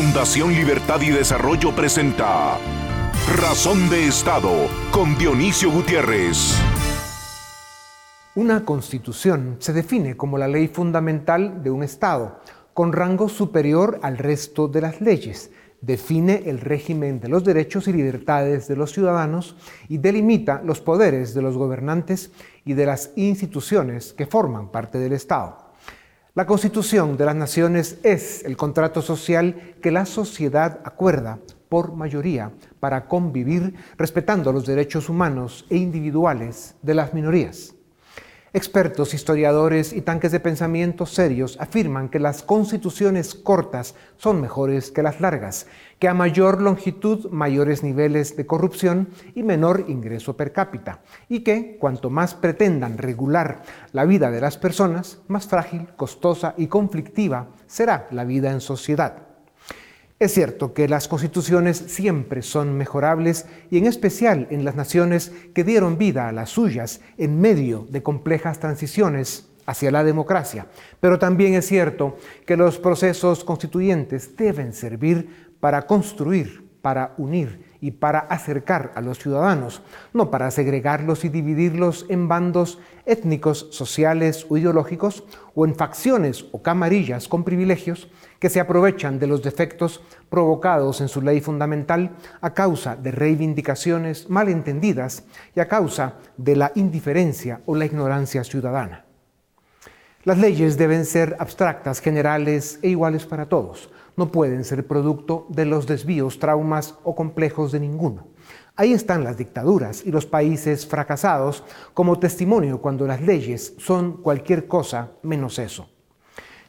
Fundación Libertad y Desarrollo presenta Razón de Estado con Dionisio Gutiérrez. Una constitución se define como la ley fundamental de un Estado, con rango superior al resto de las leyes. Define el régimen de los derechos y libertades de los ciudadanos y delimita los poderes de los gobernantes y de las instituciones que forman parte del Estado. La Constitución de las Naciones es el contrato social que la sociedad acuerda por mayoría para convivir respetando los derechos humanos e individuales de las minorías. Expertos, historiadores y tanques de pensamiento serios afirman que las constituciones cortas son mejores que las largas, que a mayor longitud mayores niveles de corrupción y menor ingreso per cápita, y que cuanto más pretendan regular la vida de las personas, más frágil, costosa y conflictiva será la vida en sociedad. Es cierto que las constituciones siempre son mejorables y en especial en las naciones que dieron vida a las suyas en medio de complejas transiciones hacia la democracia. Pero también es cierto que los procesos constituyentes deben servir para construir, para unir y para acercar a los ciudadanos, no para segregarlos y dividirlos en bandos étnicos, sociales o ideológicos, o en facciones o camarillas con privilegios que se aprovechan de los defectos provocados en su ley fundamental a causa de reivindicaciones malentendidas y a causa de la indiferencia o la ignorancia ciudadana. Las leyes deben ser abstractas, generales e iguales para todos no pueden ser producto de los desvíos, traumas o complejos de ninguno. Ahí están las dictaduras y los países fracasados como testimonio cuando las leyes son cualquier cosa menos eso.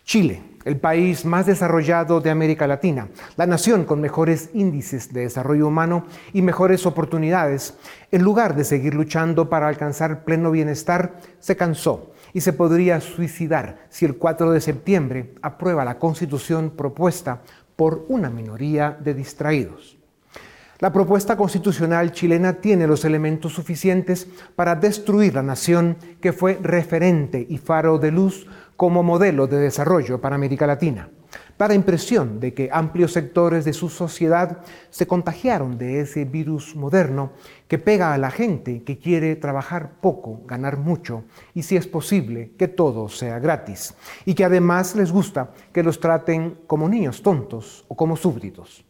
Chile, el país más desarrollado de América Latina, la nación con mejores índices de desarrollo humano y mejores oportunidades, en lugar de seguir luchando para alcanzar pleno bienestar, se cansó y se podría suicidar si el 4 de septiembre aprueba la constitución propuesta por una minoría de distraídos. La propuesta constitucional chilena tiene los elementos suficientes para destruir la nación que fue referente y faro de luz como modelo de desarrollo para América Latina para impresión de que amplios sectores de su sociedad se contagiaron de ese virus moderno que pega a la gente que quiere trabajar poco, ganar mucho y si es posible que todo sea gratis y que además les gusta que los traten como niños tontos o como súbditos.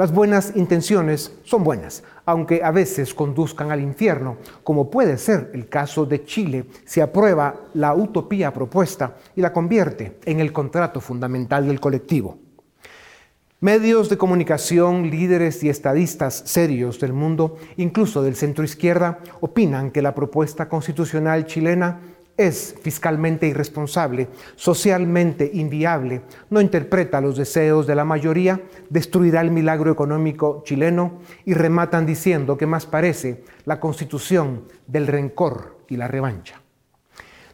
Las buenas intenciones son buenas, aunque a veces conduzcan al infierno, como puede ser el caso de Chile si aprueba la utopía propuesta y la convierte en el contrato fundamental del colectivo. Medios de comunicación, líderes y estadistas serios del mundo, incluso del centro izquierda, opinan que la propuesta constitucional chilena es fiscalmente irresponsable, socialmente inviable, no interpreta los deseos de la mayoría, destruirá el milagro económico chileno y rematan diciendo que más parece la constitución del rencor y la revancha.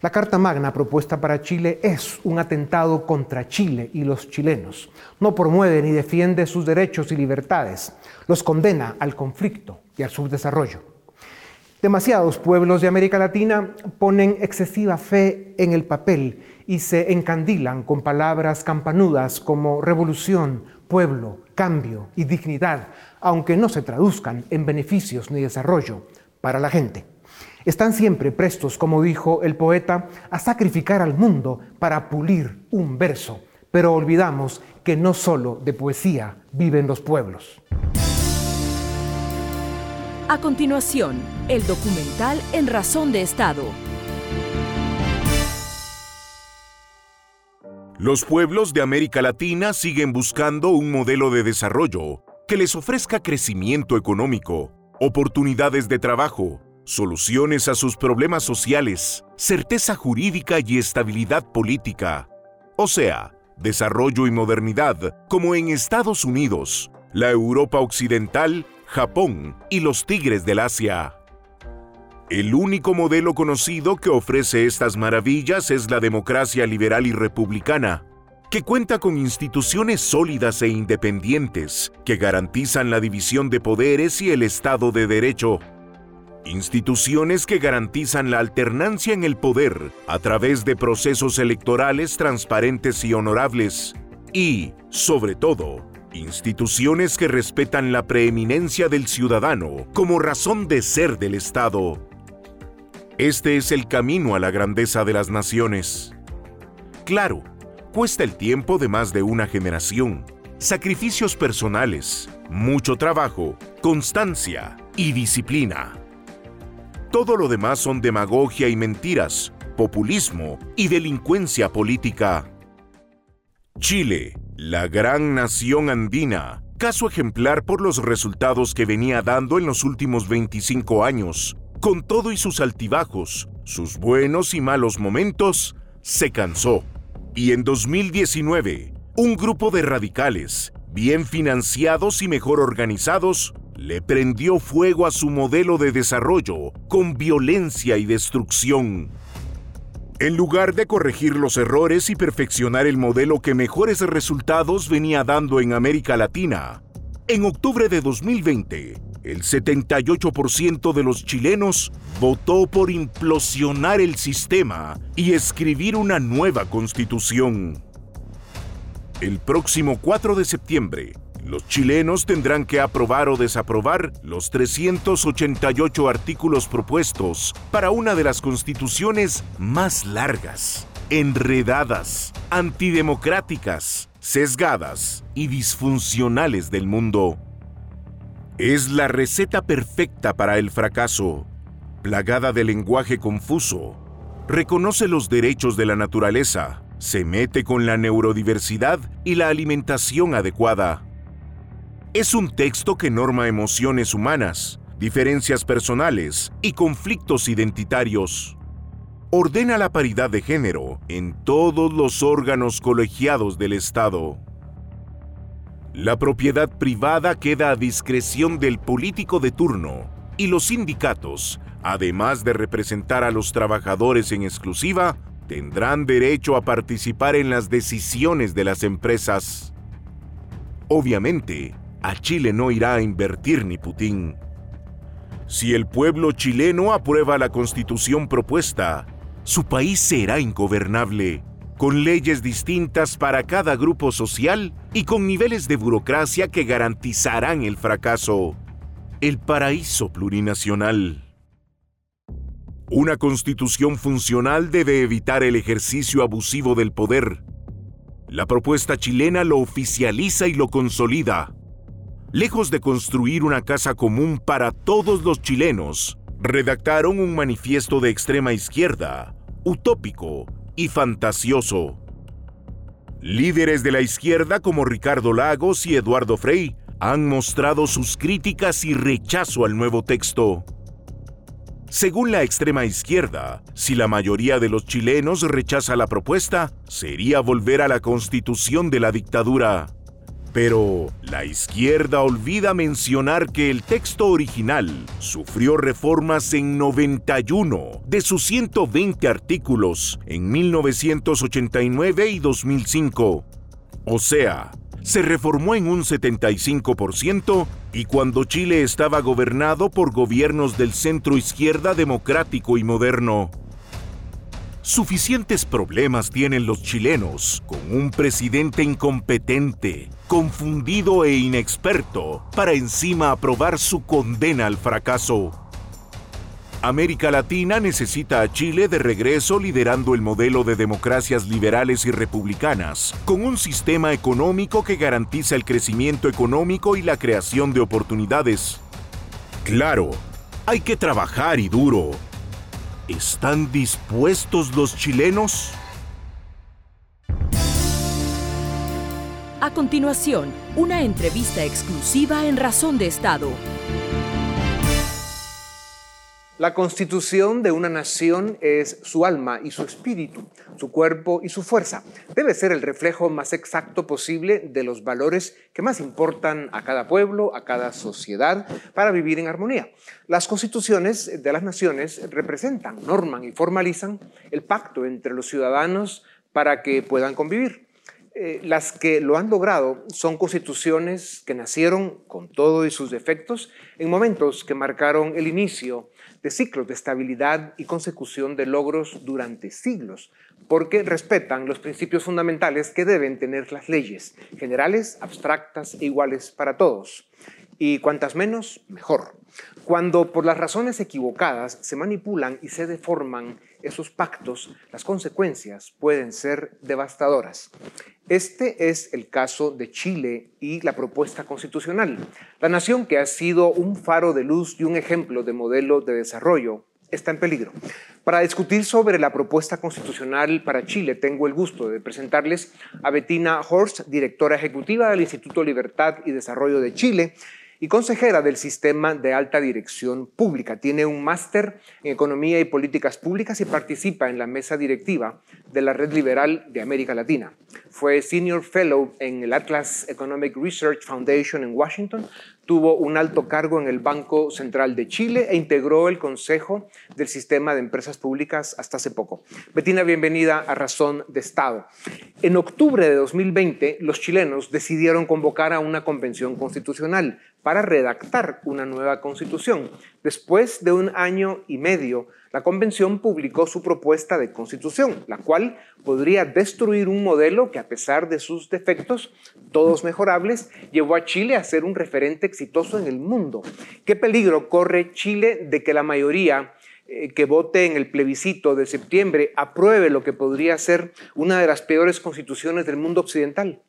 La Carta Magna propuesta para Chile es un atentado contra Chile y los chilenos. No promueve ni defiende sus derechos y libertades, los condena al conflicto y al subdesarrollo. Demasiados pueblos de América Latina ponen excesiva fe en el papel y se encandilan con palabras campanudas como revolución, pueblo, cambio y dignidad, aunque no se traduzcan en beneficios ni desarrollo para la gente. Están siempre prestos, como dijo el poeta, a sacrificar al mundo para pulir un verso, pero olvidamos que no solo de poesía viven los pueblos. A continuación, el documental En Razón de Estado. Los pueblos de América Latina siguen buscando un modelo de desarrollo que les ofrezca crecimiento económico, oportunidades de trabajo, soluciones a sus problemas sociales, certeza jurídica y estabilidad política. O sea, desarrollo y modernidad como en Estados Unidos, la Europa Occidental Japón y los tigres del Asia. El único modelo conocido que ofrece estas maravillas es la democracia liberal y republicana, que cuenta con instituciones sólidas e independientes que garantizan la división de poderes y el Estado de Derecho. Instituciones que garantizan la alternancia en el poder a través de procesos electorales transparentes y honorables. Y, sobre todo, instituciones que respetan la preeminencia del ciudadano como razón de ser del Estado. Este es el camino a la grandeza de las naciones. Claro, cuesta el tiempo de más de una generación, sacrificios personales, mucho trabajo, constancia y disciplina. Todo lo demás son demagogia y mentiras, populismo y delincuencia política. Chile, la gran nación andina, caso ejemplar por los resultados que venía dando en los últimos 25 años, con todo y sus altibajos, sus buenos y malos momentos, se cansó. Y en 2019, un grupo de radicales, bien financiados y mejor organizados, le prendió fuego a su modelo de desarrollo con violencia y destrucción. En lugar de corregir los errores y perfeccionar el modelo que mejores resultados venía dando en América Latina, en octubre de 2020, el 78% de los chilenos votó por implosionar el sistema y escribir una nueva constitución. El próximo 4 de septiembre, los chilenos tendrán que aprobar o desaprobar los 388 artículos propuestos para una de las constituciones más largas, enredadas, antidemocráticas, sesgadas y disfuncionales del mundo. Es la receta perfecta para el fracaso, plagada de lenguaje confuso. Reconoce los derechos de la naturaleza, se mete con la neurodiversidad y la alimentación adecuada es un texto que norma emociones humanas, diferencias personales y conflictos identitarios. Ordena la paridad de género en todos los órganos colegiados del Estado. La propiedad privada queda a discreción del político de turno y los sindicatos, además de representar a los trabajadores en exclusiva, tendrán derecho a participar en las decisiones de las empresas. Obviamente, a Chile no irá a invertir ni Putin. Si el pueblo chileno aprueba la constitución propuesta, su país será ingobernable, con leyes distintas para cada grupo social y con niveles de burocracia que garantizarán el fracaso. El paraíso plurinacional. Una constitución funcional debe evitar el ejercicio abusivo del poder. La propuesta chilena lo oficializa y lo consolida lejos de construir una casa común para todos los chilenos, redactaron un manifiesto de extrema izquierda, utópico y fantasioso. Líderes de la izquierda como Ricardo Lagos y Eduardo Frei han mostrado sus críticas y rechazo al nuevo texto. Según la extrema izquierda, si la mayoría de los chilenos rechaza la propuesta, sería volver a la constitución de la dictadura. Pero la izquierda olvida mencionar que el texto original sufrió reformas en 91 de sus 120 artículos en 1989 y 2005. O sea, se reformó en un 75% y cuando Chile estaba gobernado por gobiernos del centro izquierda democrático y moderno. Suficientes problemas tienen los chilenos con un presidente incompetente, confundido e inexperto para encima aprobar su condena al fracaso. América Latina necesita a Chile de regreso liderando el modelo de democracias liberales y republicanas, con un sistema económico que garantiza el crecimiento económico y la creación de oportunidades. Claro, hay que trabajar y duro, ¿Están dispuestos los chilenos? A continuación, una entrevista exclusiva en Razón de Estado. La constitución de una nación es su alma y su espíritu, su cuerpo y su fuerza. Debe ser el reflejo más exacto posible de los valores que más importan a cada pueblo, a cada sociedad, para vivir en armonía. Las constituciones de las naciones representan, norman y formalizan el pacto entre los ciudadanos para que puedan convivir. Eh, las que lo han logrado son constituciones que nacieron con todo y sus defectos en momentos que marcaron el inicio de ciclos de estabilidad y consecución de logros durante siglos, porque respetan los principios fundamentales que deben tener las leyes, generales, abstractas e iguales para todos. Y cuantas menos, mejor. Cuando por las razones equivocadas se manipulan y se deforman esos pactos, las consecuencias pueden ser devastadoras. Este es el caso de Chile y la propuesta constitucional. La nación que ha sido un faro de luz y un ejemplo de modelo de desarrollo está en peligro. Para discutir sobre la propuesta constitucional para Chile, tengo el gusto de presentarles a Bettina Horst, directora ejecutiva del Instituto Libertad y Desarrollo de Chile, y consejera del Sistema de Alta Dirección Pública. Tiene un máster en Economía y Políticas Públicas y participa en la mesa directiva de la Red Liberal de América Latina. Fue Senior Fellow en el Atlas Economic Research Foundation en Washington, tuvo un alto cargo en el Banco Central de Chile e integró el Consejo del Sistema de Empresas Públicas hasta hace poco. Betina, bienvenida a Razón de Estado. En octubre de 2020, los chilenos decidieron convocar a una convención constitucional para redactar una nueva constitución. Después de un año y medio, la convención publicó su propuesta de constitución, la cual podría destruir un modelo que a pesar de sus defectos, todos mejorables, llevó a Chile a ser un referente exitoso en el mundo. ¿Qué peligro corre Chile de que la mayoría eh, que vote en el plebiscito de septiembre apruebe lo que podría ser una de las peores constituciones del mundo occidental?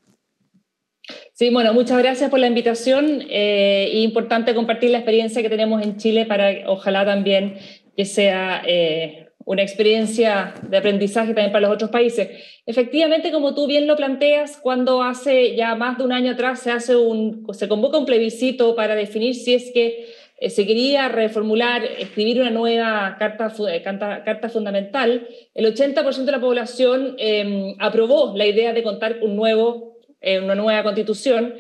Sí, bueno, muchas gracias por la invitación. Eh, importante compartir la experiencia que tenemos en Chile para ojalá también que sea eh, una experiencia de aprendizaje también para los otros países. Efectivamente, como tú bien lo planteas, cuando hace ya más de un año atrás se, hace un, se convoca un plebiscito para definir si es que eh, se quería reformular, escribir una nueva carta, eh, carta, fundamental, el 80% de la población em, aprobó la idea de contar un nuevo, una nueva constitución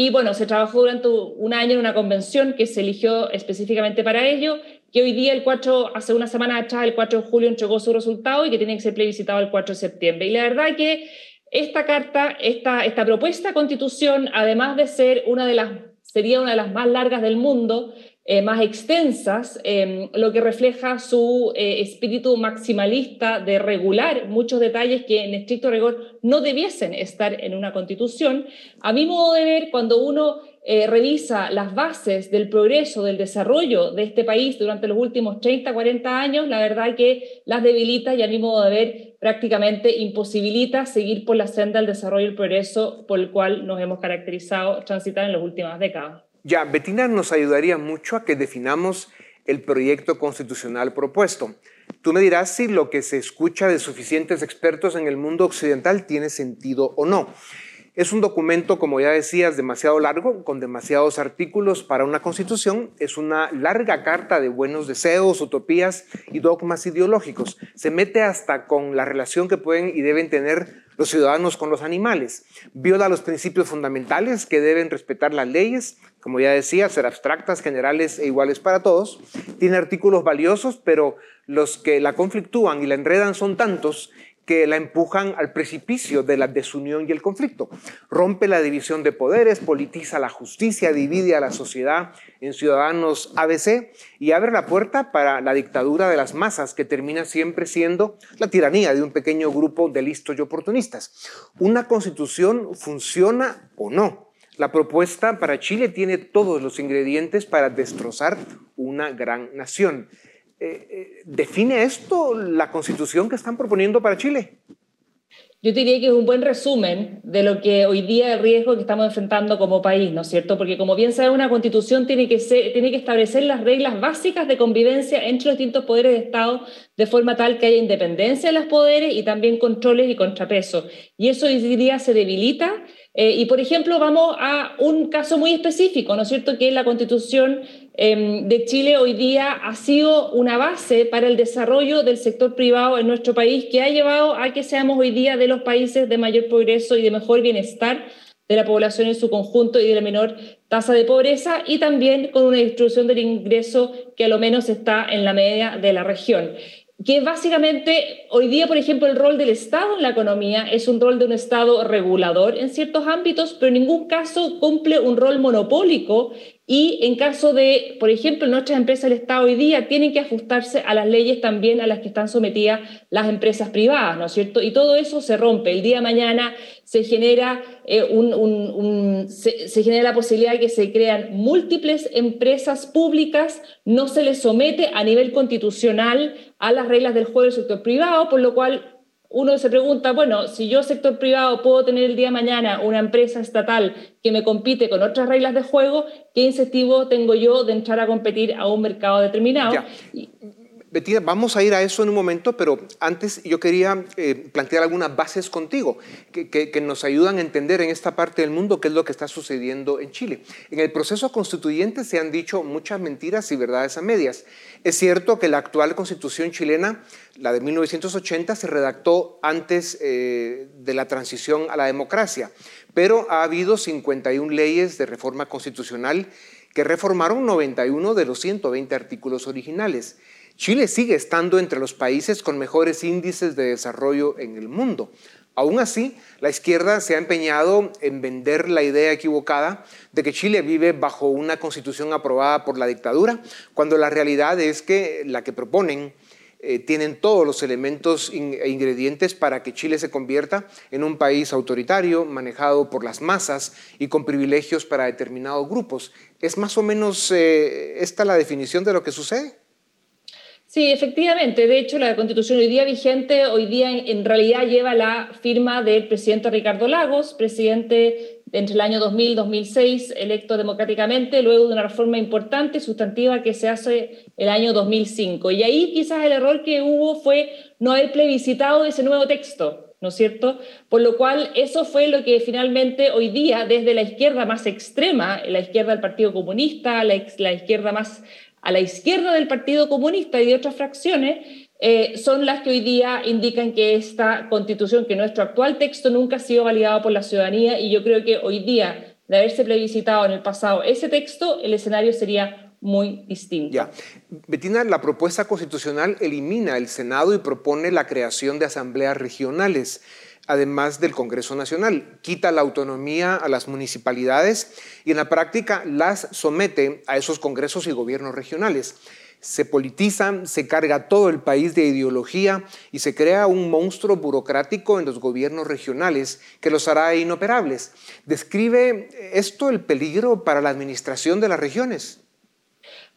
y bueno, se trabajó durante un año en una convención que se eligió específicamente para ello, que hoy día, el 4, hace una semana atrás, el 4 de julio, entregó su resultado y que tiene que ser plebiscitado el 4 de septiembre. Y la verdad que esta carta, esta, esta propuesta de constitución, además de ser una de las, sería una de las más largas del mundo, eh, más extensas, em, lo que refleja su eh, espíritu maximalista de regular muchos detalles que en estricto rigor no debiesen estar en una constitución. A mi modo de ver, cuando uno eh, revisa las bases del progreso, del desarrollo de este país durante los últimos 30, 40 años, la verdad que las debilita y a mi modo de ver prácticamente imposibilita seguir por la senda del desarrollo y el progreso por el cual nos hemos caracterizado transitar en las últimas décadas. Ya, Betina nos ayudaría mucho a que definamos el proyecto constitucional propuesto. Tú me dirás si lo que se escucha de suficientes expertos en el mundo occidental tiene sentido o no. Es un documento, como ya decías, demasiado largo, con demasiados artículos para una constitución. Es una larga carta de buenos deseos, utopías y dogmas ideológicos. Se mete hasta con la relación que pueden y deben tener los ciudadanos con los animales. Viola los principios fundamentales que deben respetar las leyes, como ya decía, ser abstractas, generales e iguales para todos. Tiene artículos valiosos, pero los que la conflictúan y la enredan son tantos que la empujan al precipicio de la desunión y el conflicto. Rompe la división de poderes, politiza la justicia, divide a la sociedad en ciudadanos ABC y abre la puerta para la dictadura de las masas que termina siempre siendo la tiranía de un pequeño grupo de listos y oportunistas. ¿Una constitución funciona o no? La propuesta para Chile tiene todos los ingredientes para destrozar una gran nación. Eh, eh, ¿define esto la constitución que están proponiendo para Chile? Yo diría que es un buen resumen de lo que hoy día el riesgo que estamos enfrentando como país, ¿no es cierto? Porque como bien sabe, una constitución tiene que, ser, tiene que establecer las reglas básicas de convivencia entre los distintos poderes de Estado de forma tal que haya independencia de los poderes y también controles y contrapesos. Y eso hoy día se debilita. Eh, y, por ejemplo, vamos a un caso muy específico, ¿no es cierto? Que la constitución Em, de Chile hoy día ha sido una base para el desarrollo del sector privado en nuestro país que ha llevado a que seamos hoy día de los países de mayor progreso y de mejor bienestar de la población en su conjunto y de la menor tasa de pobreza y también con una distribución del ingreso que a lo menos está en la media de la región que básicamente hoy día, por ejemplo, el rol del Estado en la economía es un rol de un Estado regulador en ciertos ámbitos, pero en ningún caso cumple un rol monopólico y en caso de, por ejemplo, nuestras empresas del Estado hoy día tienen que ajustarse a las leyes también a las que están sometidas las empresas privadas, ¿no es cierto? Y todo eso se rompe. El día de mañana se genera, eh, un, se, genera la posibilidad de que se crean múltiples empresas públicas, no se les somete a nivel constitucional a las reglas del juego del sector privado, por lo cual uno se pregunta, bueno, si yo sector privado puedo tener el día de mañana una empresa estatal que me compite con otras reglas de juego, ¿qué incentivo tengo yo de entrar a competir a un mercado determinado? Bettina, vamos a ir a eso en un momento, pero antes yo quería eh, plantear algunas bases contigo que, nos ayudan a entender en esta parte del mundo qué es lo que está sucediendo en Chile. En el proceso constituyente se han dicho muchas mentiras y verdades a medias. Es cierto que la actual constitución chilena, la de 1980, se redactó antes eh, de la transición a la democracia, pero ha habido 51 leyes de reforma constitucional que reformaron 91 de los 120 artículos originales. Chile sigue estando entre los países con mejores índices de desarrollo en el mundo. Aún así, la izquierda se ha empeñado en vender la idea equivocada de que Chile vive bajo una constitución aprobada por la dictadura, cuando la realidad es que la que proponen eh, tienen todos los elementos e ingredientes para que Chile se convierta en un país autoritario, manejado por las masas y con privilegios para determinados grupos. ¿Es más o menos eh, esta la definición de lo que sucede? Sí, efectivamente. De hecho, la constitución hoy día vigente, hoy día en, realidad lleva la firma del presidente Ricardo Lagos, presidente entre el año 2000 y 2006, electo democráticamente, luego de una reforma importante y sustantiva que se hace el año 2005. Y ahí quizás el error que hubo fue no haber plebiscitado ese nuevo texto, ¿no es cierto? Por lo cual eso fue lo que finalmente hoy día desde la izquierda más extrema, la izquierda del Partido Comunista, la, la izquierda más a la izquierda del Partido Comunista y de otras fracciones, eh, son las que hoy día indican que esta constitución, que nuestro actual texto nunca ha sido validado por la ciudadanía y yo creo que hoy día, de haberse plebiscitado en el pasado ese texto, el escenario sería muy distinto. Ya. Betina, la propuesta constitucional elimina el Senado y propone la creación de asambleas regionales además del Congreso Nacional. Quita la autonomía a las municipalidades y en la práctica las somete a esos congresos y gobiernos regionales. Se politiza, se carga todo el país de ideología y se crea un monstruo burocrático en los gobiernos regionales que los hará inoperables. ¿Describe esto el peligro para la administración de las regiones?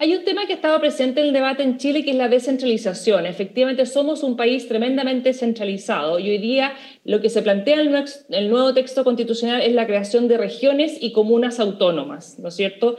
Hay un tema que ha estado presente en el debate en Chile que es la descentralización. Efectivamente, somos un país tremendamente centralizado y hoy día lo que se plantea en el nuevo texto constitucional es la creación de regiones y comunas autónomas, ¿no es cierto?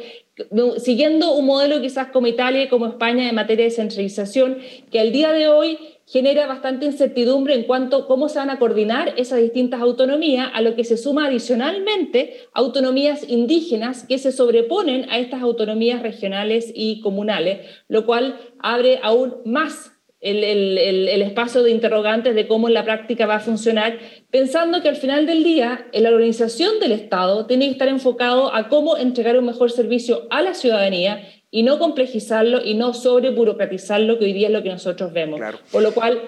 Siguiendo un modelo quizás como Italia y como España en materia de descentralización, que al día de hoy genera bastante incertidumbre en cuanto a cómo se van a coordinar esas distintas autonomías, a lo que se suma adicionalmente autonomías indígenas que se sobreponen a estas autonomías regionales y comunales, lo cual abre aún más el, el, espacio de interrogantes de cómo en la práctica va a funcionar, pensando que al final del día la organización del Estado tiene que estar enfocado a cómo entregar un mejor servicio a la ciudadanía y no complejizarlo y no sobreburocratizarlo, que hoy día es lo que nosotros vemos. Por lo cual,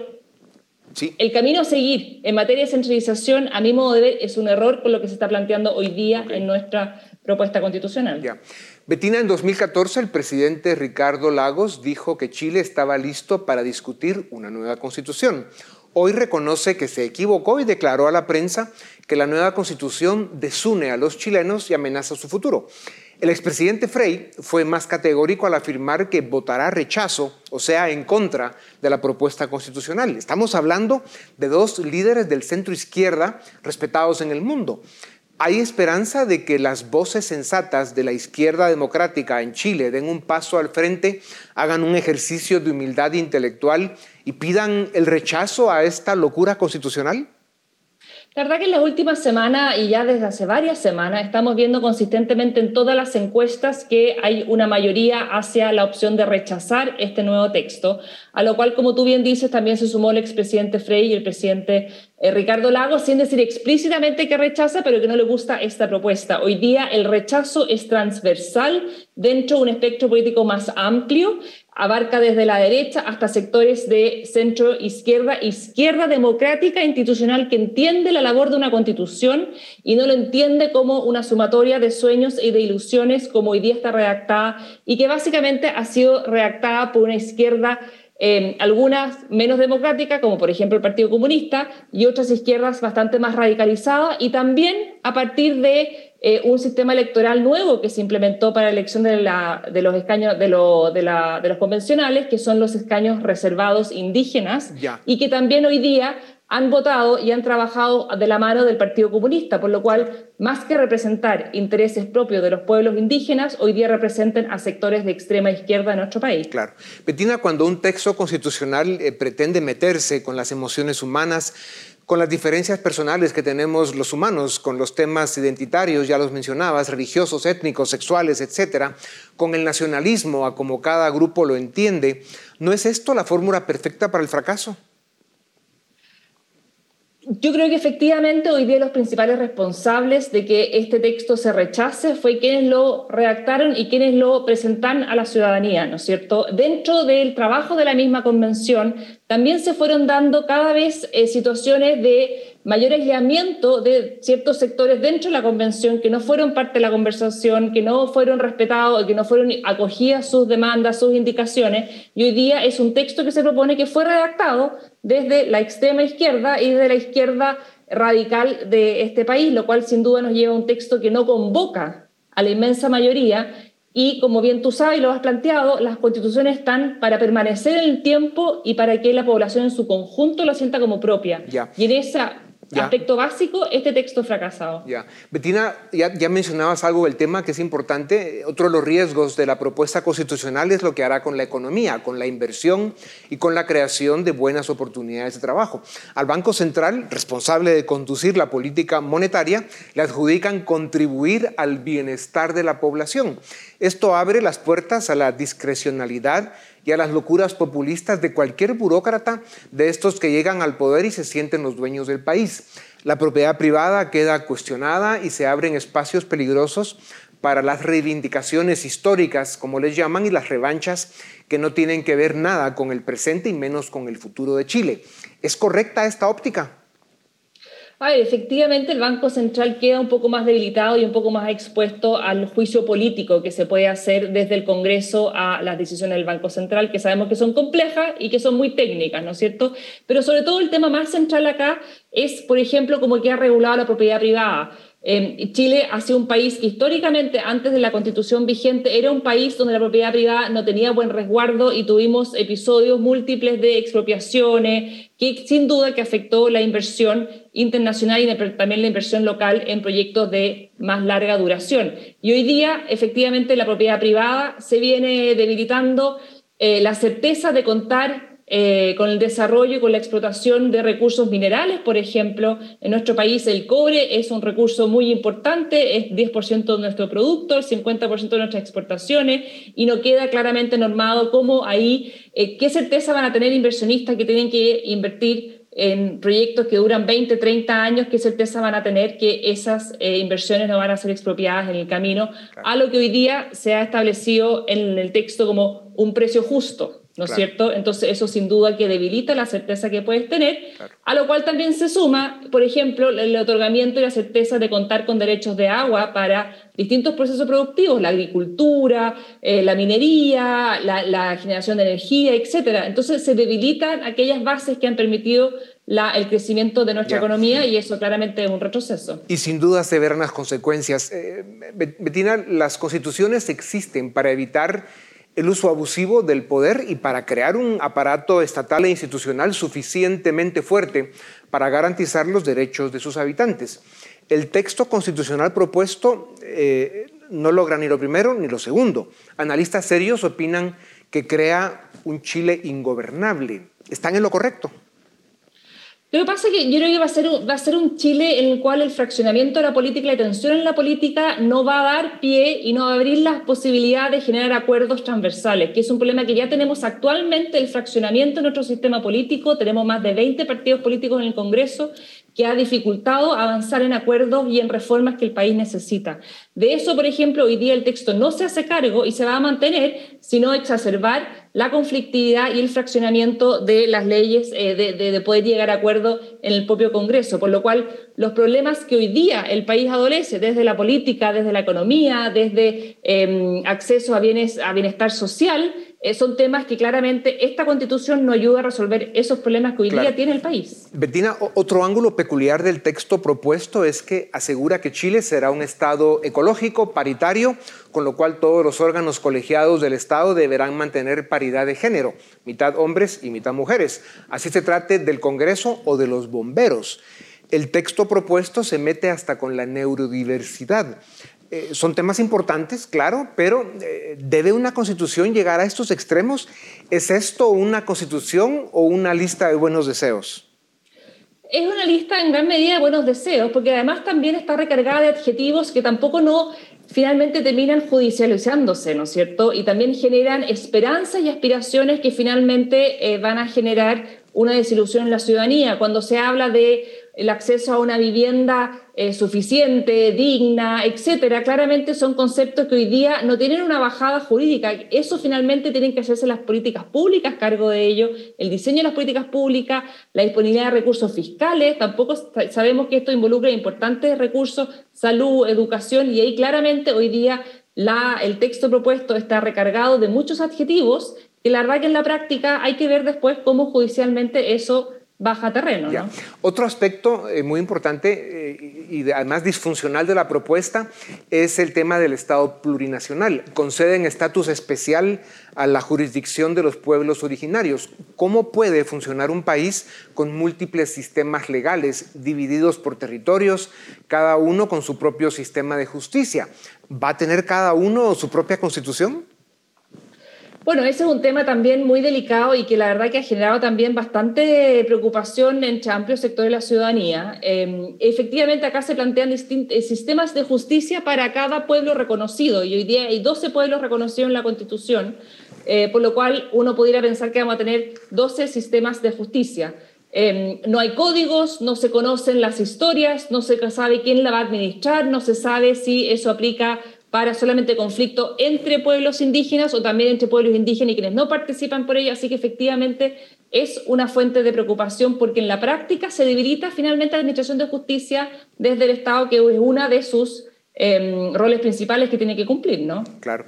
sí. el camino a seguir en materia de centralización, a mi modo de ver, es un error con lo que se está planteando hoy día en nuestra propuesta constitucional. Ya. Betina, en 2014 el presidente Ricardo Lagos dijo que Chile estaba listo para discutir una nueva constitución. Hoy reconoce que se equivocó y declaró a la prensa que la nueva constitución desune a los chilenos y amenaza su futuro. El expresidente Frey fue más categórico al afirmar que votará rechazo, o sea, en contra de la propuesta constitucional. Estamos hablando de dos líderes del centro izquierda respetados en el mundo. ¿Hay esperanza de que las voces sensatas de la izquierda democrática en Chile den un paso al frente, hagan un ejercicio de humildad intelectual y pidan el rechazo a esta locura constitucional? La verdad que en las últimas semanas y ya desde hace varias semanas estamos viendo consistentemente en todas las encuestas que hay una mayoría hacia la opción de rechazar este nuevo texto, a lo cual, como tú bien dices, también se sumó el expresidente Frey y el presidente eh, Ricardo Lagos, sin decir explícitamente que rechaza, pero que no le gusta esta propuesta. Hoy día el rechazo es transversal dentro de un espectro político más amplio abarca desde la derecha hasta sectores de centro izquierda, izquierda democrática institucional que entiende la labor de una constitución y no lo entiende como una sumatoria de sueños y de ilusiones como hoy día está redactada y que básicamente ha sido redactada por una izquierda eh, algunas menos democráticas, como por ejemplo el Partido Comunista, y otras izquierdas bastante más radicalizadas, y también a partir de eh, un sistema electoral nuevo que se implementó para la elección de, los escaños de, los convencionales, que son los escaños reservados indígenas, y que también hoy día han votado y han trabajado de la mano del Partido Comunista, por lo cual, más que representar intereses propios de los pueblos indígenas, hoy día representan a sectores de extrema izquierda en nuestro país. Claro. Betina, cuando un texto constitucional eh, pretende meterse con las emociones humanas, con las diferencias personales que tenemos los humanos, con los temas identitarios, ya los mencionabas, religiosos, étnicos, sexuales, etcétera, con el nacionalismo, a como cada grupo lo entiende, ¿no es esto la fórmula perfecta para el fracaso? Yo creo que efectivamente hoy día los principales responsables de que este texto se rechace fue quienes lo redactaron y quienes lo presentan a la ciudadanía, ¿no es cierto? Dentro del trabajo de la misma convención también se fueron dando cada vez eh, situaciones de mayor aislamiento de ciertos sectores dentro de la convención que no fueron parte de la conversación, que no fueron respetados, que no fueron acogidas sus demandas, sus indicaciones. Y hoy día es un texto que se propone que fue redactado desde la extrema izquierda y desde la izquierda radical de este país, lo cual sin duda nos lleva a un texto que no convoca a la inmensa mayoría y como bien tú sabes y lo has planteado, las constituciones están para permanecer en el tiempo y para que la población en su conjunto lo sienta como propia. Y en esa Aspecto básico, este texto fracasado. Ya. Betina, ya, ya, mencionabas algo del tema que es importante. Otro de los riesgos de la propuesta constitucional es lo que hará con la economía, con la inversión y con la creación de buenas oportunidades de trabajo. Al Banco Central, responsable de conducir la política monetaria, le adjudican contribuir al bienestar de la población. Esto abre las puertas a la discrecionalidad y a las locuras populistas de cualquier burócrata de estos que llegan al poder y se sienten los dueños del país. La propiedad privada queda cuestionada y se abren espacios peligrosos para las reivindicaciones históricas, como les llaman, y las revanchas que no tienen que ver nada con el presente y menos con el futuro de Chile. ¿Es correcta esta óptica? Efectivamente el Banco Central queda un poco más debilitado y un poco más expuesto al juicio político que se puede hacer desde el Congreso a las decisiones del Banco Central, que sabemos que son complejas y que son muy técnicas, ¿no es cierto? Pero sobre todo el tema más central acá es, por ejemplo, cómo queda regulada la propiedad privada. Eh, Chile ha sido un país que históricamente, antes de la constitución vigente, era un país donde la propiedad privada no tenía buen resguardo y tuvimos episodios múltiples de expropiaciones, que sin duda que afectó la inversión internacional y también la inversión local en proyectos de más larga duración. Y hoy día, efectivamente, la propiedad privada se viene debilitando, eh, la certeza de contar eh, con el desarrollo y con la explotación de recursos minerales, por ejemplo. En nuestro país el cobre es un recurso muy importante, es 10% de nuestro producto, el 50% de nuestras exportaciones, y no queda claramente normado cómo ahí, eh, qué certeza van a tener inversionistas que tienen que invertir en proyectos que duran 20, 30 años, qué certeza van a tener que esas eh, inversiones no van a ser expropiadas en el camino, a lo que hoy día se ha establecido en el texto como un precio justo. ¿No es cierto? Entonces eso sin duda que debilita la certeza que puedes tener, a lo cual también se suma, por ejemplo, el otorgamiento y la certeza de contar con derechos de agua para distintos procesos productivos, la agricultura, eh, la minería, la, generación de energía, etc. Entonces se debilitan aquellas bases que han permitido el crecimiento de nuestra economía y eso claramente es un retroceso. Y sin duda se verán las consecuencias. Eh, Betina, las constituciones existen para evitar el uso abusivo del poder y para crear un aparato estatal e institucional suficientemente fuerte para garantizar los derechos de sus habitantes. El texto constitucional propuesto eh, no logra ni lo primero ni lo segundo. Analistas serios opinan que crea un Chile ingobernable. ¿Están en lo correcto? Lo que pasa es que yo creo que va a, ser, va a ser un Chile en el cual el fraccionamiento de la política y la tensión en la política no va a dar pie y no va a abrir las posibilidades de generar acuerdos transversales, que es un problema que ya tenemos actualmente, el fraccionamiento en nuestro sistema político. Tenemos más de 20 partidos políticos en el Congreso que ha dificultado avanzar en acuerdos y en reformas que el país necesita. De eso, por ejemplo, hoy día el texto no se hace cargo y se va a mantener, sino exacerbar la conflictividad y el fraccionamiento de las leyes, eh, de, poder llegar a acuerdo en el propio Congreso, por lo cual los problemas que hoy día el país adolece, desde la política, desde la economía, desde em, acceso a, bienes, a bienestar social, son temas que claramente esta constitución no ayuda a resolver esos problemas que hoy día tiene el país. Bettina, otro ángulo peculiar del texto propuesto es que asegura que Chile será un Estado ecológico, paritario, con lo cual todos los órganos colegiados del Estado deberán mantener paridad de género, mitad hombres y mitad mujeres, así se trate del Congreso o de los bomberos. El texto propuesto se mete hasta con la neurodiversidad. Eh, son temas importantes, claro, pero eh, ¿debe una constitución llegar a estos extremos? ¿Es esto una constitución o una lista de buenos deseos? Es una lista en gran medida de buenos deseos, porque además también está recargada de adjetivos que tampoco no finalmente terminan judicializándose, ¿no es cierto? Y también generan esperanzas y aspiraciones que finalmente eh, van a generar una desilusión en la ciudadanía. Cuando se habla de el acceso a una vivienda eh, suficiente, digna, etcétera, claramente son conceptos que hoy día no tienen una bajada jurídica. Eso finalmente tienen que hacerse las políticas públicas cargo de ello, el diseño de las políticas públicas, la disponibilidad de recursos fiscales. Tampoco sabemos que esto involucra importantes recursos, salud, educación, y ahí claramente hoy día el texto propuesto está recargado de muchos adjetivos y la verdad que en la práctica hay que ver después cómo judicialmente eso baja terreno. ¿no? Otro aspecto eh, muy importante eh, y además disfuncional de la propuesta es el tema del Estado plurinacional. Conceden estatus especial a la jurisdicción de los pueblos originarios. ¿Cómo puede funcionar un país con múltiples sistemas legales divididos por territorios, cada uno con su propio sistema de justicia? ¿Va a tener cada uno su propia constitución? Bueno, ese es un tema también muy delicado y que la verdad que ha generado también bastante preocupación entre amplios sectores de la ciudadanía. Em, efectivamente, acá se plantean eh, sistemas de justicia para cada pueblo reconocido y hoy día hay 12 pueblos reconocidos en la Constitución, eh, por lo cual uno pudiera pensar que vamos a tener 12 sistemas de justicia. Em, no hay códigos, no se conocen las historias, no se sabe quién la va a administrar, no se sabe si eso aplica para solamente conflicto entre pueblos indígenas o también entre pueblos indígenas y quienes no participan por ello. Así que efectivamente es una fuente de preocupación porque en la práctica se debilita finalmente la Administración de Justicia desde el Estado, que es una de sus em, roles principales que tiene que cumplir, ¿no? Claro.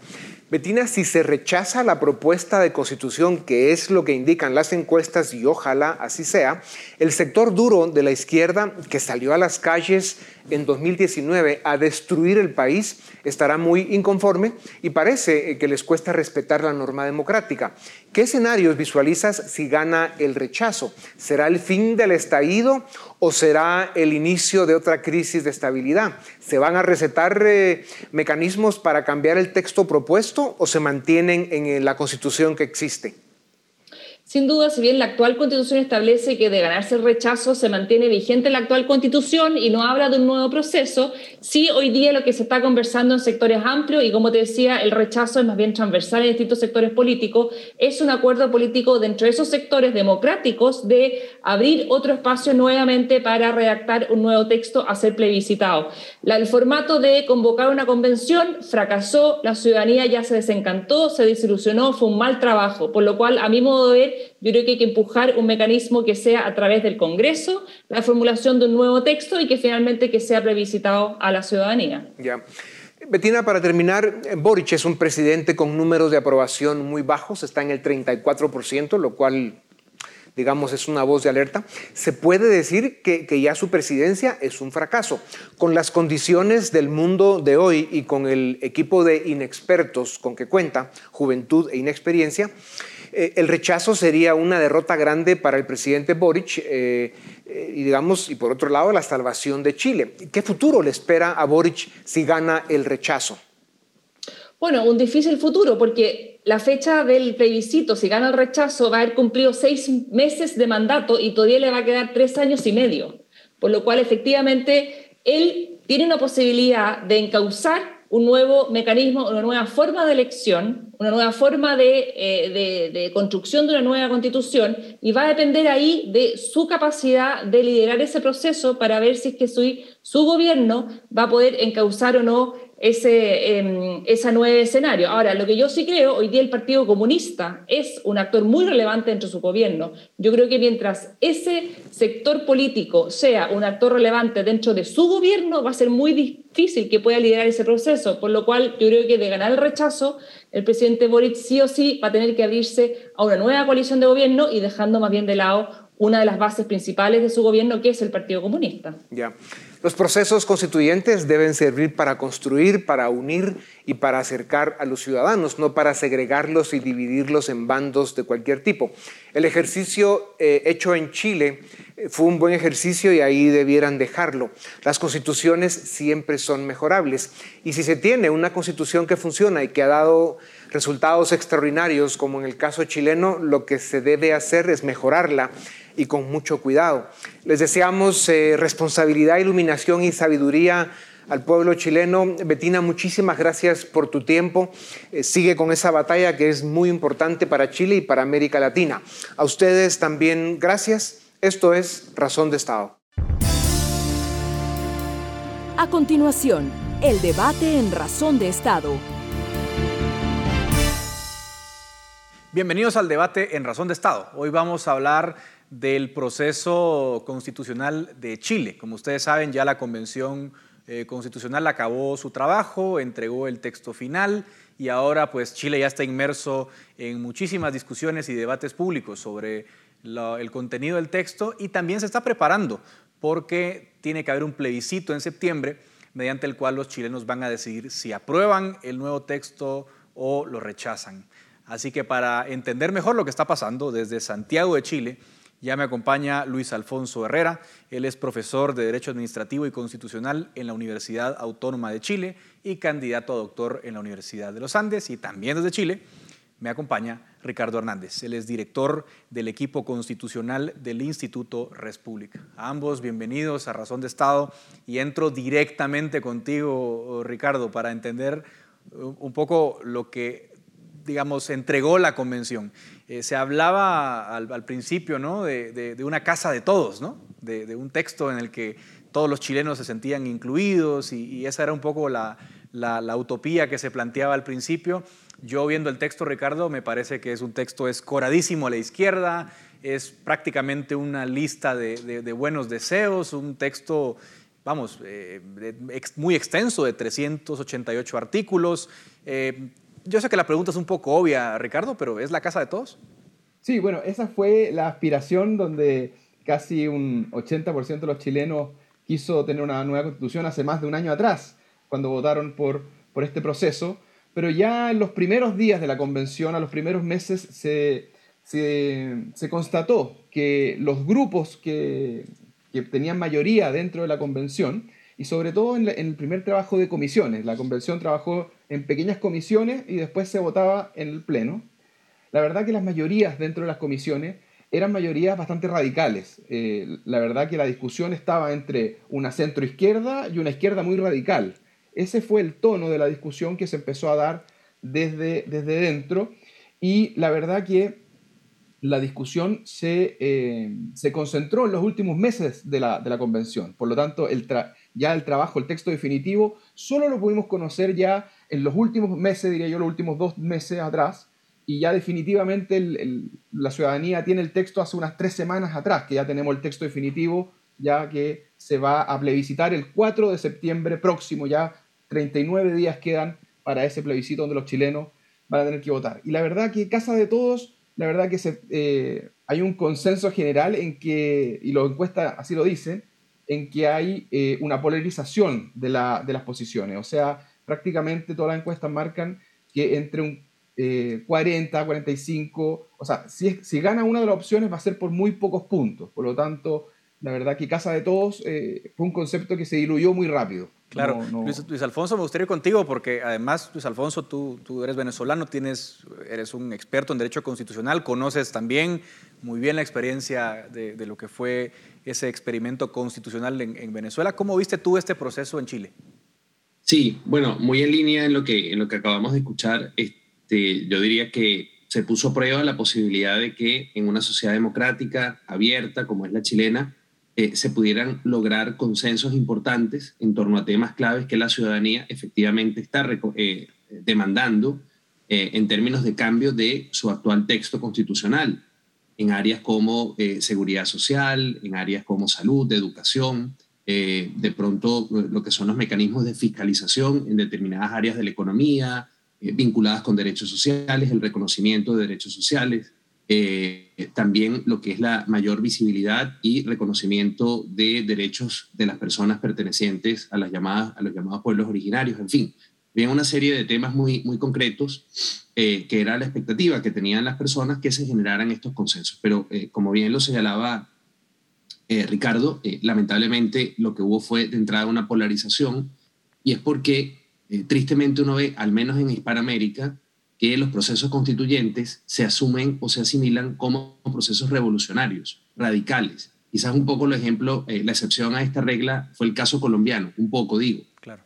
Betina, si se rechaza la propuesta de constitución, que es lo que indican las encuestas y ojalá así sea, el sector duro de la izquierda que salió a las calles en 2019 a destruir el país estará muy inconforme y parece eh, que les cuesta respetar la norma democrática. ¿Qué escenarios visualizas si gana el rechazo? ¿Será el fin del estallido o será el inicio de otra crisis de estabilidad? ¿Se van a recetar eh, mecanismos para cambiar el texto propuesto o se mantienen en la constitución que existe? Sin duda, si bien la actual constitución establece que de ganarse el rechazo se mantiene vigente la actual constitución y no habla de un nuevo proceso, sí hoy día lo que se está conversando en sectores amplios y como te decía, el rechazo es más bien transversal en distintos sectores políticos, es un acuerdo político dentro de esos sectores democráticos de abrir otro espacio nuevamente para redactar un nuevo texto a ser plebiscitado. el formato de convocar una convención fracasó, la ciudadanía ya se desencantó, se desilusionó, fue un mal trabajo, por lo cual a mi modo de ver yo creo que hay que empujar un mecanismo que sea a través del Congreso, la formulación de un nuevo texto y que finalmente que sea previsitado a la ciudadanía. Ya. Betina, para terminar, Boric es un presidente con números de aprobación muy bajos, está en el 34%, lo cual, digamos, es una voz de alerta. Se puede decir que, que, ya su presidencia es un fracaso. Con las condiciones del mundo de hoy y con el equipo de inexpertos con que cuenta, juventud e inexperiencia, eh, el rechazo sería una derrota grande para el presidente Boric eh, eh, y digamos, y por otro lado, la salvación de Chile. ¿Qué futuro le espera a Boric si gana el rechazo? Bueno, un difícil futuro, porque la fecha del plebiscito, si gana el rechazo, va a haber cumplido seis meses de mandato y todavía le va a quedar tres años y medio. Por lo cual, efectivamente, él tiene una posibilidad de encauzar un nuevo mecanismo, una nueva forma de elección, una nueva forma eh, de, construcción de una nueva constitución y va a depender ahí de su capacidad de liderar ese proceso para ver si es que su, su gobierno va a poder encauzar o no ese, eh, ese nuevo escenario. Ahora, lo que yo sí creo, hoy día el Partido Comunista es un actor muy relevante dentro de su gobierno. Yo creo que mientras ese sector político sea un actor relevante dentro de su gobierno, va a ser muy difícil que pueda liderar ese proceso, por lo cual yo creo que de ganar el rechazo, el presidente Boric sí o sí va a tener que abrirse a una nueva coalición de gobierno y dejando más bien de lado una de las bases principales de su gobierno, que es el Partido Comunista. Ya. Los procesos constituyentes deben servir para construir, para unir y para acercar a los ciudadanos, no para segregarlos y dividirlos en bandos de cualquier tipo. El ejercicio eh, hecho en Chile eh, fue un buen ejercicio y ahí debieran dejarlo. Las constituciones siempre son mejorables y si se tiene una constitución que funciona y que ha dado resultados extraordinarios, como en el caso chileno, lo que se debe hacer es mejorarla y con mucho cuidado. Les deseamos eh, responsabilidad, iluminación y sabiduría al pueblo chileno. Betina, muchísimas gracias por tu tiempo. Eh, sigue con esa batalla que es muy importante para Chile y para América Latina. A ustedes también gracias. Esto es Razón de Estado. A continuación, el debate en Razón de Estado. Bienvenidos al debate en Razón de Estado. Hoy vamos a hablar del proceso constitucional de Chile. Como ustedes saben, ya la Convención eh, Constitucional acabó su trabajo, entregó el texto final y ahora pues Chile ya está inmerso en muchísimas discusiones y debates públicos sobre el contenido del texto y también se está preparando porque tiene que haber un plebiscito en septiembre mediante el cual los chilenos van a decidir si aprueban el nuevo texto o lo rechazan. Así que para entender mejor lo que está pasando desde Santiago de Chile, ya me acompaña Luis Alfonso Herrera. Él es profesor de Derecho Administrativo y Constitucional en la Universidad Autónoma de Chile y candidato a doctor en la Universidad de los Andes. Y también desde Chile me acompaña Ricardo Hernández. Él es director del equipo constitucional del Instituto República. Ambos bienvenidos a Razón de Estado y entro directamente contigo, Ricardo, para entender un poco lo que digamos, entregó la convención. Eh, se hablaba al, principio ¿no? de, una casa de todos, ¿no? de, un texto en el que todos los chilenos se sentían incluidos y, esa era un poco la, utopía que se planteaba al principio. Yo viendo el texto, Ricardo, me parece que es un texto escoradísimo a la izquierda, es prácticamente una lista de, buenos deseos, un texto, vamos, eh, muy extenso de 388 artículos. Eh, yo sé que la pregunta es un poco obvia, Ricardo, pero ¿es la casa de todos? Sí, bueno, esa fue la aspiración donde casi un 80% de los chilenos quiso tener una nueva constitución hace más de un año atrás, cuando votaron por, por este proceso. Pero ya en los primeros días de la convención, a los primeros meses, se, se, constató que los grupos que, que, tenían mayoría dentro de la convención, y sobre todo en, en el primer trabajo de comisiones, la convención trabajó en pequeñas comisiones y después se votaba en el Pleno. La verdad que las mayorías dentro de las comisiones eran mayorías bastante radicales. Eh, la verdad que la discusión estaba entre una centro-izquierda y una izquierda muy radical. Ese fue el tono de la discusión que se empezó a dar desde, desde dentro y la verdad que la discusión se, eh, se concentró en los últimos meses de la, de la convención. Por lo tanto, el ya el trabajo, el texto definitivo, solo lo pudimos conocer ya en los últimos meses, diría yo, los últimos dos meses atrás, y ya definitivamente la ciudadanía tiene el texto hace unas tres semanas atrás, que ya tenemos el texto definitivo, ya que se va a plebiscitar el 4 de septiembre próximo, ya 39 días quedan para ese plebiscito donde los chilenos van a tener que votar. Y la verdad que Casa de Todos, la verdad que eh, hay un consenso general en que, y lo encuesta así lo dicen, en que hay eh, una polarización de, la, de las posiciones. O sea, prácticamente todas las encuestas marcan que entre un 40, eh, 45, o sea, si, si gana una de las opciones va a ser por muy pocos puntos. Por lo tanto, la verdad que Casa de Todos eh, fue un concepto que se diluyó muy rápido. Claro, Luis, Alfonso, me gustaría ir contigo porque además, Luis Alfonso, tú, tú eres venezolano, tienes, eres un experto en derecho constitucional, conoces también muy bien la experiencia de, de lo que fue ese experimento constitucional en, en Venezuela. ¿Cómo viste tú este proceso en Chile? Sí, bueno, muy en línea en lo que, en lo que acabamos de escuchar, este, yo diría que se puso a prueba la posibilidad de que en una sociedad democrática, abierta, como es la chilena, eh, se pudieran lograr consensos importantes en torno a temas claves que la ciudadanía efectivamente está eh, demandando eh, en términos de cambio de su actual texto constitucional, en áreas como seguridad social, en áreas como salud, educación, eh, de pronto lo que son los mecanismos de fiscalización en determinadas áreas de la economía, eh, vinculadas con derechos sociales, el reconocimiento de derechos sociales, eh, también lo que es la mayor visibilidad y reconocimiento de derechos de las personas pertenecientes a, las llamadas, a los llamados pueblos originarios, en fin, bien una serie de temas muy, muy concretos que era la expectativa que tenían las personas que se generaran estos consensos. Pero como bien lo señalaba eh, Ricardo, eh, lamentablemente lo que hubo fue de entrada una polarización y es porque eh, tristemente uno ve, al menos en Hispanoamérica, que los procesos constituyentes se asumen o se asimilan como procesos revolucionarios, radicales. Quizás un poco el ejemplo, la excepción a esta regla fue el caso colombiano, un poco digo. Claro.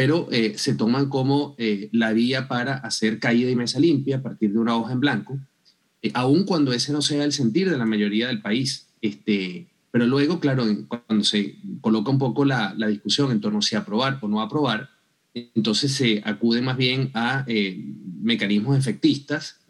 Pero se toman como la vía para hacer caída y mesa limpia a partir de una hoja en blanco, aun cuando ese no sea el sentir de la mayoría del país. Este, pero luego, claro, cuando se coloca un poco la, discusión en torno a si aprobar o no aprobar, entonces se acude más bien a eh, mecanismos efectistas,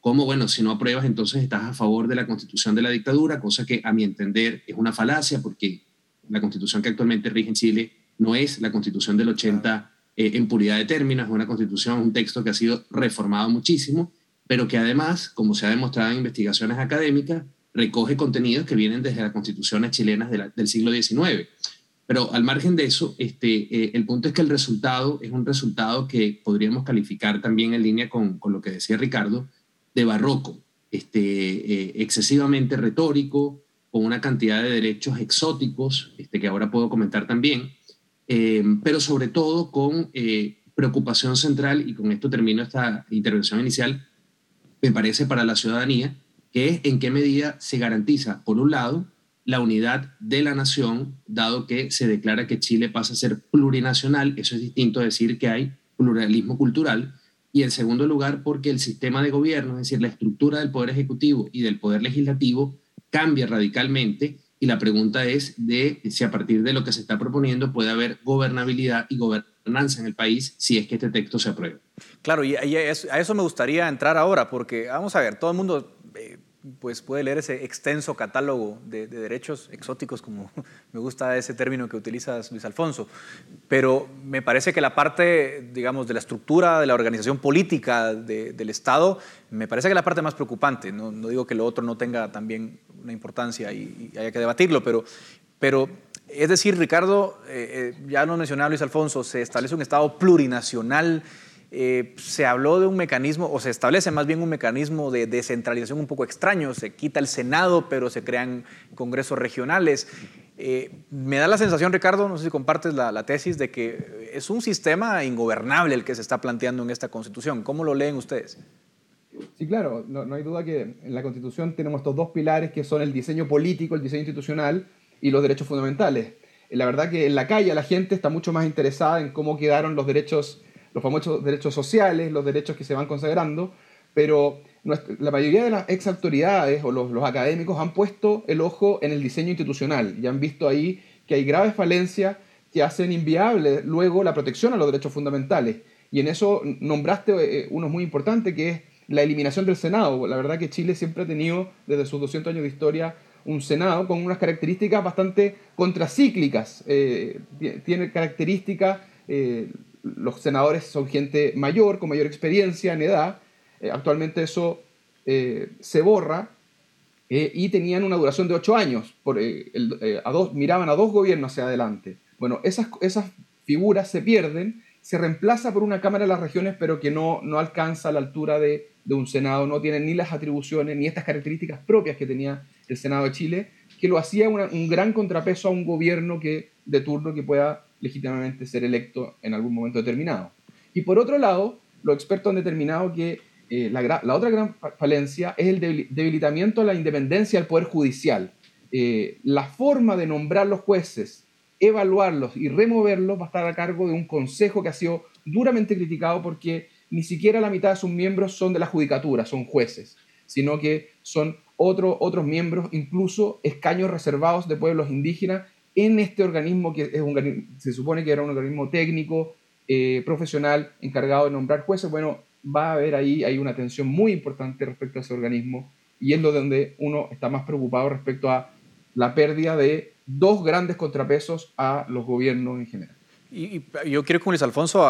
como, bueno, si no apruebas, entonces estás a favor de la constitución de la dictadura, cosa que a mi entender es una falacia, porque la constitución que actualmente rige en Chile no es la constitución del 80 eh, en puridad de términos, es una constitución, un texto que ha sido reformado muchísimo, pero que además, como se ha demostrado en investigaciones académicas, recoge contenidos que vienen desde las constituciones chilenas del siglo XIX. Pero al margen de eso, este, eh, el punto es que el resultado es un resultado que podríamos calificar también en línea con, con lo que decía Ricardo, de barroco, este, eh, excesivamente retórico, con una cantidad de derechos exóticos, este, que ahora puedo comentar también, eh, pero sobre todo con preocupación central, y con esto termino esta intervención inicial, me parece para la ciudadanía, que es en qué medida se garantiza, por un lado, la unidad de la nación, dado que se declara que Chile pasa a ser plurinacional, eso es distinto a decir que hay pluralismo cultural, y en segundo lugar porque el sistema de gobierno, es decir, la estructura del Poder Ejecutivo y del Poder Legislativo, cambia radicalmente y la pregunta es de si a partir de lo que se está proponiendo puede haber gobernabilidad y gobernanza en el país si es que este texto se aprueba. Claro, y a eso me gustaría entrar ahora, porque vamos a ver, todo el mundo pues puede leer ese extenso catálogo de, derechos exóticos, como me gusta ese término que utilizas, Luis Alfonso. Pero me parece que la parte, digamos, de la estructura de la organización política del Estado, me parece que la parte más preocupante. No, digo que lo otro no tenga también una importancia y, haya que debatirlo, pero, pero es decir, Ricardo, eh, eh, ya lo mencionaba Luis Alfonso, se establece un Estado plurinacional eh, se habló de un mecanismo, o se establece más bien un mecanismo de descentralización un poco extraño. Se quita el Senado, pero se crean congresos regionales. Eh, me da la sensación, Ricardo, no sé si compartes la, tesis, de que es un sistema ingobernable el que se está planteando en esta Constitución. ¿Cómo lo leen ustedes? Sí, claro, no, no hay duda que en la Constitución tenemos estos dos pilares que son el diseño político, el diseño institucional y los derechos fundamentales. La verdad que en la calle la gente está mucho más interesada en cómo quedaron los derechos los famosos derechos sociales, los derechos que se van consagrando, pero la mayoría de las ex autoridades o los, académicos han puesto el ojo en el diseño institucional y han visto ahí que hay graves falencias que hacen inviable luego la protección a los derechos fundamentales. Y en eso nombraste eh, uno muy importante, que es la eliminación del Senado. La verdad que Chile siempre ha tenido, desde sus 200 años de historia, un Senado con unas características bastante contracíclicas. Eh, tiene características eh, los senadores son gente mayor, con mayor experiencia en edad. Eh, actualmente eso eh, se borra eh, y tenían una duración de ocho años. Miraban a dos gobiernos hacia adelante. Bueno, esas, figuras se pierden, se reemplaza por una Cámara de las Regiones, pero que no, alcanza la altura de un Senado, no tiene ni las atribuciones ni estas características propias que tenía el Senado de Chile, que lo hacía un gran contrapeso a un gobierno que, de turno que pueda legítimamente ser electo en algún momento determinado. Y por otro lado, los expertos han determinado que eh, la, otra gran falencia es el debilitamiento de la independencia del Poder Judicial. Eh, la forma de nombrar los jueces evaluarlos y removerlos va a estar a cargo de un consejo que ha sido duramente criticado porque ni siquiera la mitad de sus miembros son de la judicatura, son jueces, sino que son otros miembros, incluso escaños reservados de pueblos indígenas en este organismo que es un, se supone que era un organismo técnico, eh, profesional, encargado de nombrar jueces. Bueno, va a haber ahí hay una tensión muy importante respecto a ese organismo y es lo donde uno está más preocupado respecto a la pérdida de dos grandes contrapesos a los gobiernos en general. Y, yo quiero con Luis Alfonso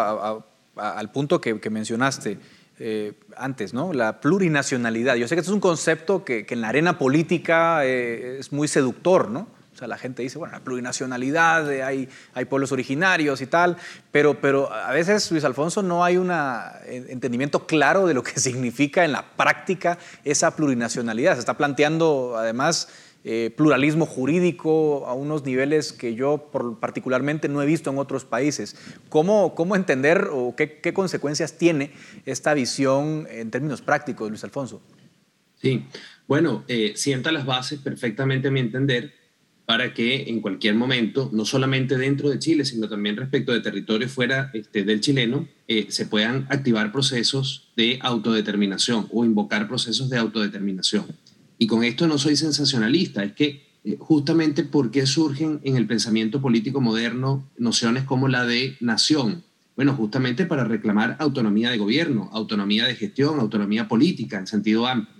al punto que, mencionaste eh, antes, ¿no? La plurinacionalidad. Yo sé que esto es un concepto que, en la arena política eh, es muy seductor, ¿no? O sea, la gente dice, bueno, la plurinacionalidad, eh, hay, hay pueblos originarios y tal, pero, pero a veces, Luis Alfonso, no hay un entendimiento claro de lo que significa en la práctica esa plurinacionalidad. Se está planteando, además, eh, pluralismo jurídico a unos niveles que yo particularmente no he visto en otros países. ¿Cómo, cómo entender o qué, qué consecuencias tiene esta visión en términos prácticos, Luis Alfonso? Sí, bueno, eh, sienta las bases perfectamente a mi entender para que en cualquier momento, no solamente dentro de Chile, sino también respecto de territorios fuera este, del chileno, eh, se puedan activar procesos de autodeterminación o invocar procesos de autodeterminación. Y con esto no soy sensacionalista, es que eh, justamente porque surgen en el pensamiento político moderno nociones como la de nación. Bueno, justamente para reclamar autonomía de gobierno, autonomía de gestión, autonomía política en sentido amplio.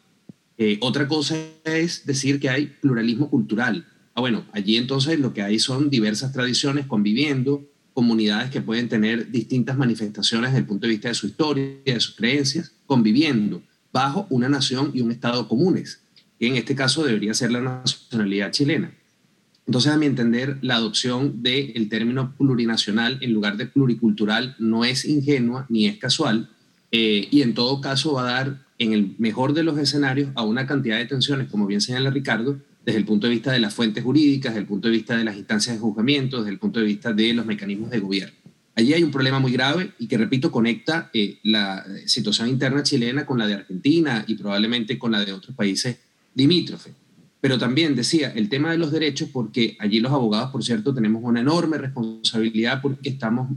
Eh, otra cosa es decir que hay pluralismo cultural Ah, bueno, allí entonces lo que hay son diversas tradiciones conviviendo, comunidades que pueden tener distintas manifestaciones desde el punto de vista de su historia, de sus creencias, conviviendo bajo una nación y un Estado comunes, que en este caso debería ser la nacionalidad chilena. Entonces, a mi entender, la adopción del término plurinacional en lugar de pluricultural no es ingenua ni es casual, eh, y en todo caso va a dar, en el mejor de los escenarios, a una cantidad de tensiones, como bien señala Ricardo, desde el punto de vista de las fuentes jurídicas, desde el punto de vista de las instancias de juzgamiento, desde el punto de vista de los mecanismos de gobierno. Allí hay un problema muy grave y que, repito, conecta eh, la situación interna chilena con la de Argentina y probablemente con la de otros países limítrofes. Pero también decía el tema de los derechos, porque allí los abogados, por cierto, tenemos una enorme responsabilidad porque estamos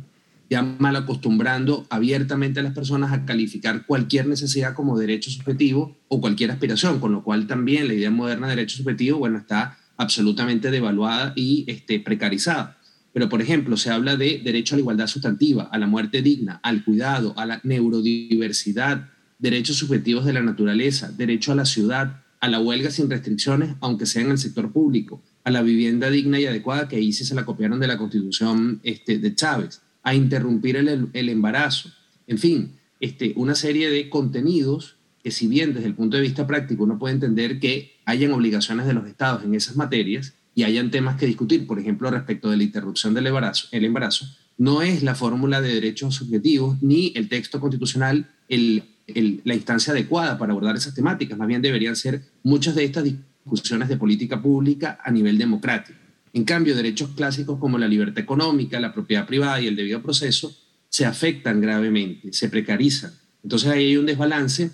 ya mal acostumbrando abiertamente a las personas a calificar cualquier necesidad como derecho subjetivo o cualquier aspiración, con lo cual también la idea moderna de derecho subjetivo, bueno, está absolutamente devaluada y este, precarizada. Pero, por ejemplo, se habla de derecho a la igualdad sustantiva, a la muerte digna, al cuidado, a la neurodiversidad, derechos subjetivos de la naturaleza, derecho a la ciudad, a la huelga sin restricciones, aunque sea en el sector público, a la vivienda digna y adecuada, que ahí sí se la copiaron de la constitución este, de Chávez a interrumpir el, embarazo. En fin, este, una serie de contenidos que si bien desde el punto de vista práctico uno puede entender que hayan obligaciones de los estados en esas materias y hayan temas que discutir, por ejemplo, respecto de la interrupción del embarazo, el embarazo no es la fórmula de derechos subjetivos ni el texto constitucional el, la instancia adecuada para abordar esas temáticas, más bien deberían ser muchas de estas discusiones de política pública a nivel democrático. En cambio, derechos clásicos como la libertad económica, la propiedad privada y el debido proceso se afectan gravemente, se precarizan. Entonces ahí hay un desbalance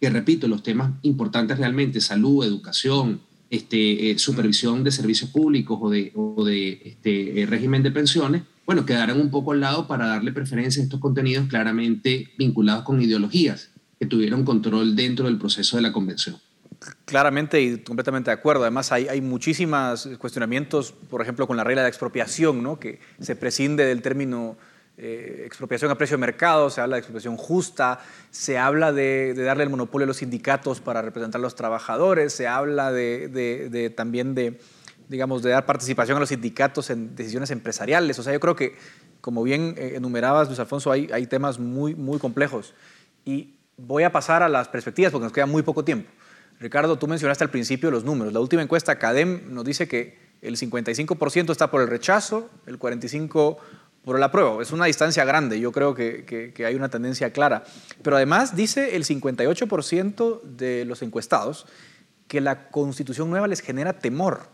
que, repito, los temas importantes realmente, salud, educación, este, eh, supervisión de servicios públicos o de, este, eh, régimen de pensiones, bueno, quedarán un poco al lado para darle preferencia a estos contenidos claramente vinculados con ideologías que tuvieron control dentro del proceso de la convención. Claramente y completamente de acuerdo. Además, hay, hay muchísimos cuestionamientos, por ejemplo, con la regla de expropiación, ¿no? que se prescinde del término eh, expropiación a precio de mercado, se habla de expropiación justa, se habla de, darle el monopolio a los sindicatos para representar a los trabajadores, se habla de, también de, digamos, de dar participación a los sindicatos en decisiones empresariales. O sea, yo creo que, como bien eh, enumerabas, Luis Alfonso, hay, hay temas muy, muy complejos. Y voy a pasar a las perspectivas porque nos queda muy poco tiempo. Ricardo, tú mencionaste al principio los números. La última encuesta CADEM nos dice que el 55% está por el rechazo, el 45% por el apruebo. Es una distancia grande, yo creo que, hay una tendencia clara. Pero además dice el 58% de los encuestados que la constitución nueva les genera temor.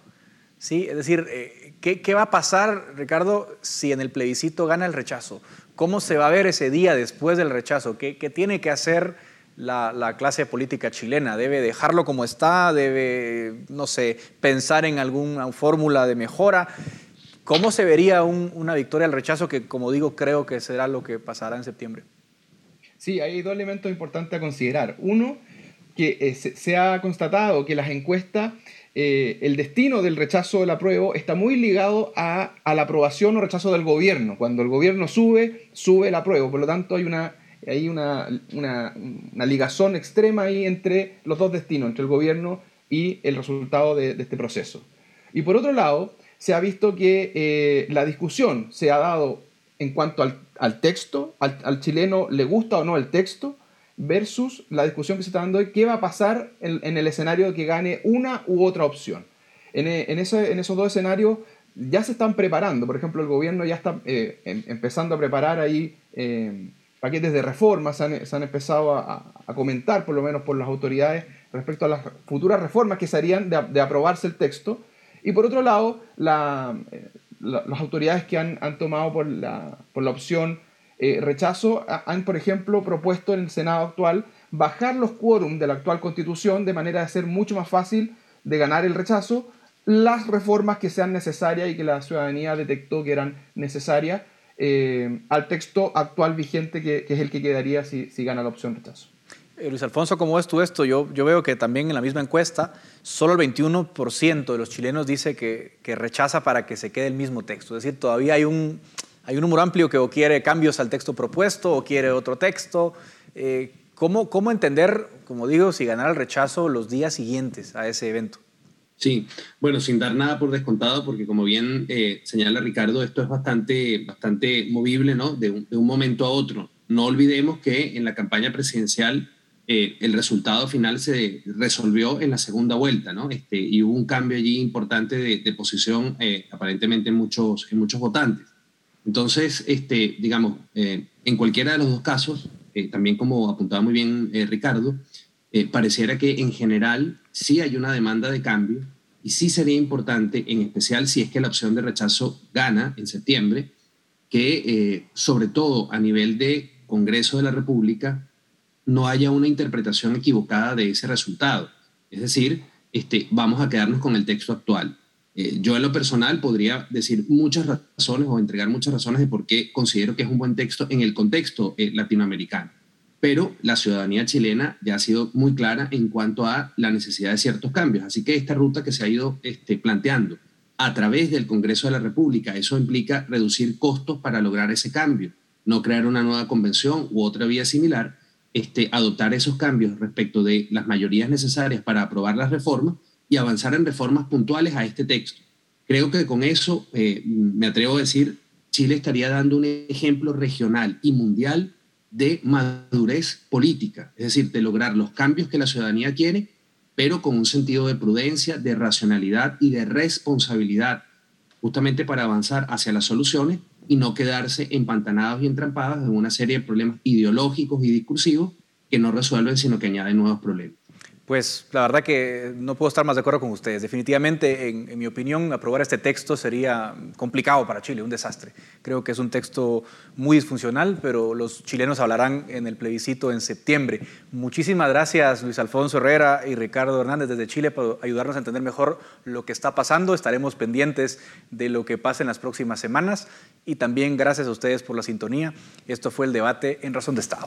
¿Sí? Es decir, eh, ¿qué, va a pasar, Ricardo, si en el plebiscito gana el rechazo? ¿Cómo se va a ver ese día después del rechazo? ¿Qué, qué tiene que hacer? La, clase política chilena? ¿Debe dejarlo como está? ¿Debe, no sé, pensar en alguna fórmula de mejora? ¿Cómo se vería una victoria al rechazo que, como digo, creo que será lo que pasará en septiembre? Sí, hay dos elementos importantes a considerar. Uno, que eh, se, ha constatado que las encuestas, eh, el destino del rechazo del apruebo está muy ligado a, la aprobación o rechazo del gobierno. Cuando el gobierno sube, sube el apruebo. Por lo tanto, hay una, hay una, una, ligazón extrema ahí entre los dos destinos, entre el gobierno y el resultado de, este proceso. Y por otro lado, se ha visto que eh, la discusión se ha dado en cuanto al, texto, al, chileno le gusta o no el texto, versus la discusión que se está dando de qué va a pasar en, el escenario de que gane una u otra opción. En, en, esos dos escenarios ya se están preparando, por ejemplo, el gobierno ya está eh, em, empezando a preparar ahí eh, paquetes de reformas, se han, empezado a, comentar, por lo menos por las autoridades, respecto a las futuras reformas que se harían de, aprobarse el texto. Y por otro lado, eh, las autoridades que han, tomado por la, por la opción eh, rechazo han, por ejemplo, propuesto en el Senado actual bajar los quórum de la actual constitución de manera de ser mucho más fácil de ganar el rechazo las reformas que sean necesarias y que la ciudadanía detectó que eran necesarias eh, al texto actual vigente que, es el que quedaría si, gana la opción rechazo. Eh, Luis Alfonso, ¿cómo ves tú esto? Yo, yo veo que también en la misma encuesta, solo el 21% de los chilenos dice que, que, rechaza para que se quede el mismo texto. Es decir, todavía hay un, hay un amplio que o quiere cambios al texto propuesto o quiere otro texto. Eh, ¿cómo, ¿Cómo entender, como digo, si ganar el rechazo los días siguientes a ese evento? Sí, bueno, sin dar nada por descontado, porque como bien eh, señala Ricardo, esto es bastante, bastante movible, ¿no? De un, momento a otro. No olvidemos que en la campaña presidencial eh, el resultado final se resolvió en la segunda vuelta, ¿no? Este, y hubo un cambio allí importante de, posición, eh, aparentemente en muchos, en muchos votantes. Entonces, este, digamos, en cualquiera de los dos casos, también como apuntaba muy bien Ricardo, pareciera que en general sí hay una demanda de cambio y sí sería importante, en especial si es que la opción de rechazo gana en septiembre, que eh, sobre todo a nivel de Congreso de la República no haya una interpretación equivocada de ese resultado. Es decir, este, vamos a quedarnos con el texto actual. Eh, yo en lo personal podría decir muchas razones o entregar muchas razones de por qué considero que es un buen texto en el contexto eh, latinoamericano pero la ciudadanía chilena ya ha sido muy clara en cuanto a la necesidad de ciertos cambios. Así que esta ruta que se ha ido este, planteando a través del Congreso de la República, eso implica reducir costos para lograr ese cambio, no crear una nueva convención u otra vía similar, este, adoptar esos cambios respecto de las mayorías necesarias para aprobar las reformas y avanzar en reformas puntuales a este texto. Creo que con eso, eh, me atrevo a decir, Chile estaría dando un ejemplo regional y mundial de madurez política, es decir, de lograr los cambios que la ciudadanía quiere, pero con un sentido de prudencia, de racionalidad y de responsabilidad, justamente para avanzar hacia las soluciones y no quedarse empantanados y entrampados en una serie de problemas ideológicos y discursivos que no resuelven, sino que añaden nuevos problemas. Pues la verdad que no puedo estar más de acuerdo con ustedes. Definitivamente, en, mi opinión, aprobar este texto sería complicado para Chile, un desastre. Creo que es un texto muy disfuncional, pero los chilenos hablarán en el plebiscito en septiembre. Muchísimas gracias Luis Alfonso Herrera y Ricardo Hernández desde Chile por ayudarnos a entender mejor lo que está pasando. Estaremos pendientes de lo que pase en las próximas semanas y también gracias a ustedes por la sintonía. Esto fue el debate en Razón de Estado.